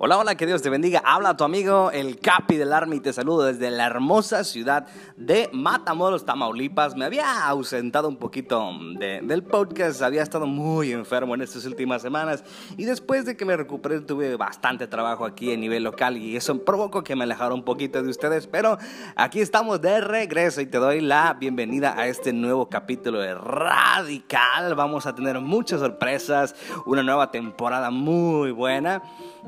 Hola, hola, que Dios te bendiga. Habla tu amigo el Capi del Army te saludo desde la hermosa ciudad de Matamoros, Tamaulipas. Me había ausentado un poquito del podcast, había estado muy enfermo en estas últimas semanas y después de que me recuperé tuve bastante trabajo aquí a nivel local y eso provocó que me alejara un poquito de ustedes, pero aquí estamos de regreso y te doy la bienvenida a este nuevo capítulo de Radical. Vamos a tener muchas sorpresas, una nueva temporada muy buena.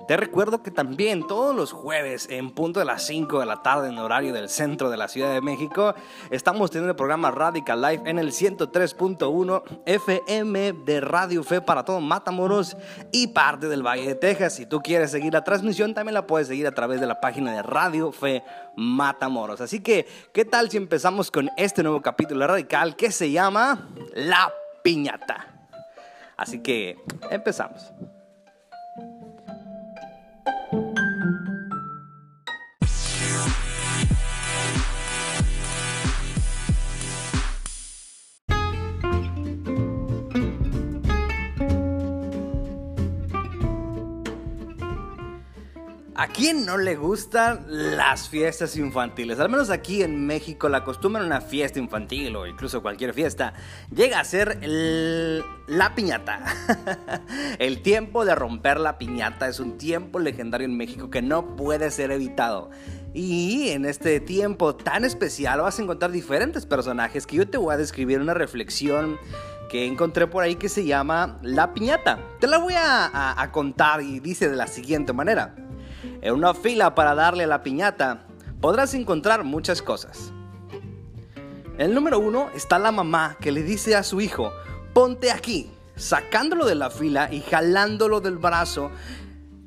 Te recuerdo que también todos los jueves en punto de las 5 de la tarde en horario del centro de la Ciudad de México estamos teniendo el programa Radical Life en el 103.1 FM de Radio Fe para todo Matamoros y parte del Valle de Texas. Si tú quieres seguir la transmisión también la puedes seguir a través de la página de Radio Fe Matamoros. Así que, ¿qué tal si empezamos con este nuevo capítulo radical que se llama La Piñata? Así que empezamos. ¿A quién no le gustan las fiestas infantiles? Al menos aquí en México la costumbre en una fiesta infantil o incluso cualquier fiesta llega a ser la piñata. el tiempo de romper la piñata es un tiempo legendario en México que no puede ser evitado. Y en este tiempo tan especial vas a encontrar diferentes personajes que yo te voy a describir una reflexión que encontré por ahí que se llama La Piñata. Te la voy a contar y dice de la siguiente manera. En una fila para darle la piñata podrás encontrar muchas cosas. El número uno está la mamá que le dice a su hijo, ponte aquí, sacándolo de la fila y jalándolo del brazo,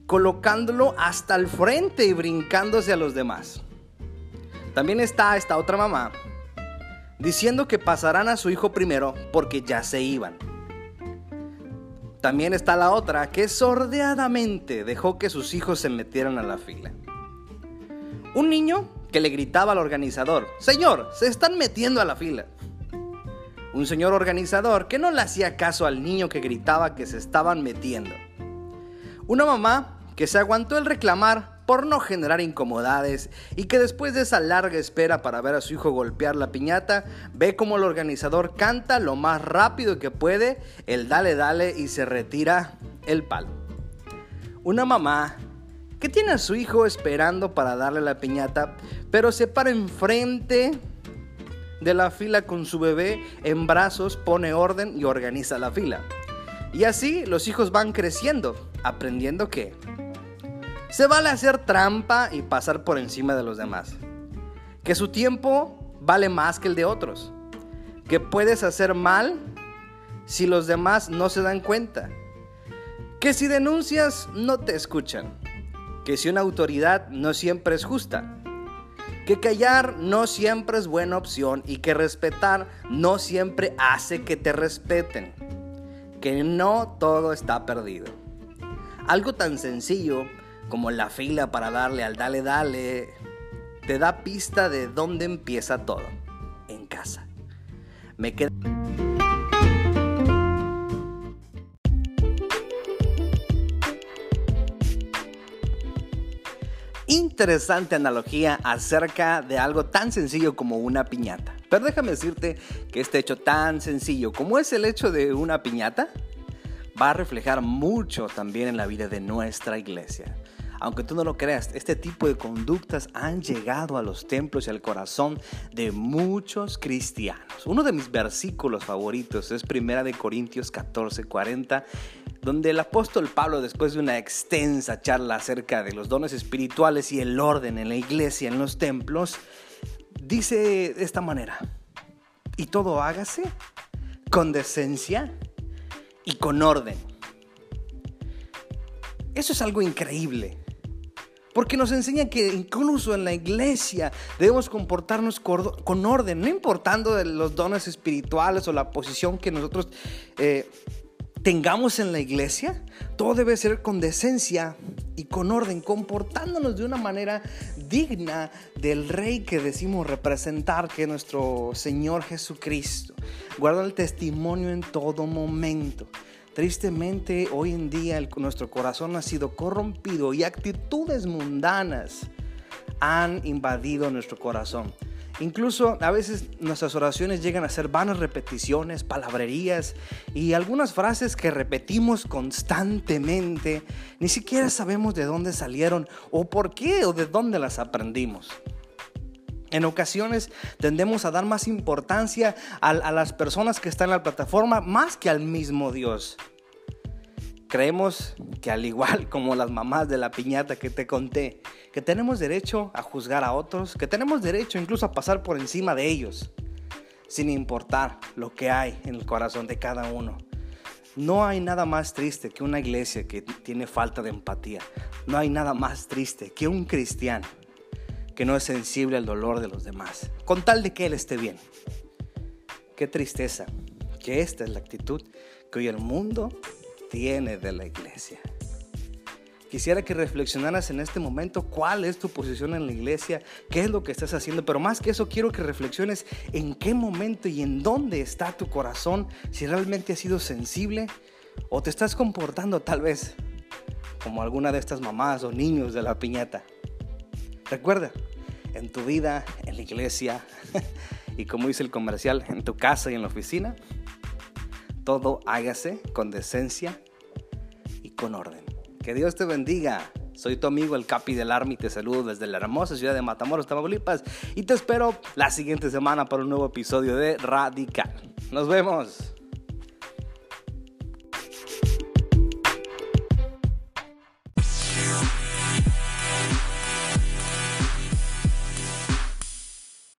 colocándolo hasta el frente y brincándose a los demás. También está esta otra mamá diciendo que pasarán a su hijo primero porque ya se iban. También está la otra que sordeadamente dejó que sus hijos se metieran a la fila. Un niño que le gritaba al organizador, Señor, se están metiendo a la fila. Un señor organizador que no le hacía caso al niño que gritaba que se estaban metiendo. Una mamá que se aguantó el reclamar por no generar incomodades y que después de esa larga espera para ver a su hijo golpear la piñata, ve como el organizador canta lo más rápido que puede el dale dale y se retira el palo. Una mamá que tiene a su hijo esperando para darle la piñata, pero se para enfrente de la fila con su bebé en brazos, pone orden y organiza la fila. Y así los hijos van creciendo, aprendiendo que se vale hacer trampa y pasar por encima de los demás. Que su tiempo vale más que el de otros. Que puedes hacer mal si los demás no se dan cuenta. Que si denuncias no te escuchan. Que si una autoridad no siempre es justa. Que callar no siempre es buena opción y que respetar no siempre hace que te respeten. Que no todo está perdido. Algo tan sencillo como la fila para darle al dale dale, te da pista de dónde empieza todo, en casa. Me queda... Interesante analogía acerca de algo tan sencillo como una piñata. Pero déjame decirte que este hecho tan sencillo como es el hecho de una piñata, va a reflejar mucho también en la vida de nuestra iglesia. Aunque tú no lo creas, este tipo de conductas han llegado a los templos y al corazón de muchos cristianos. Uno de mis versículos favoritos es Primera de Corintios 14, 40, donde el apóstol Pablo, después de una extensa charla acerca de los dones espirituales y el orden en la iglesia, en los templos, dice de esta manera, y todo hágase con decencia y con orden. Eso es algo increíble. Porque nos enseña que incluso en la iglesia debemos comportarnos con orden, no importando los dones espirituales o la posición que nosotros eh, tengamos en la iglesia. Todo debe ser con decencia y con orden, comportándonos de una manera digna del rey que decimos representar, que es nuestro Señor Jesucristo. Guarda el testimonio en todo momento Tristemente, hoy en día nuestro corazón ha sido corrompido y actitudes mundanas han invadido nuestro corazón. Incluso a veces nuestras oraciones llegan a ser vanas repeticiones, palabrerías y algunas frases que repetimos constantemente. Ni siquiera sabemos de dónde salieron o por qué o de dónde las aprendimos. En ocasiones tendemos a dar más importancia a, las personas que están en la plataforma más que al mismo Dios. Creemos que al igual como las mamás de la piñata que te conté, que tenemos derecho a juzgar a otros, que tenemos derecho incluso a pasar por encima de ellos, sin importar lo que hay en el corazón de cada uno. No hay nada más triste que una iglesia que tiene falta de empatía. No hay nada más triste que un cristiano que no es sensible al dolor de los demás, con tal de que él esté bien. Qué tristeza que esta es la actitud que hoy el mundo tiene de la iglesia. Quisiera que reflexionaras en este momento cuál es tu posición en la iglesia, qué es lo que estás haciendo, pero más que eso quiero que reflexiones en qué momento y en dónde está tu corazón, si realmente has sido sensible o te estás comportando tal vez como alguna de estas mamás o niños de la piñata. Recuerda, en tu vida, en la iglesia y como dice el comercial, en tu casa y en la oficina, todo hágase con decencia y con orden. Que Dios te bendiga. Soy tu amigo el Capi del Army, te saludo desde la hermosa ciudad de Matamoros, Tamaulipas y te espero la siguiente semana para un nuevo episodio de Radical. Nos vemos.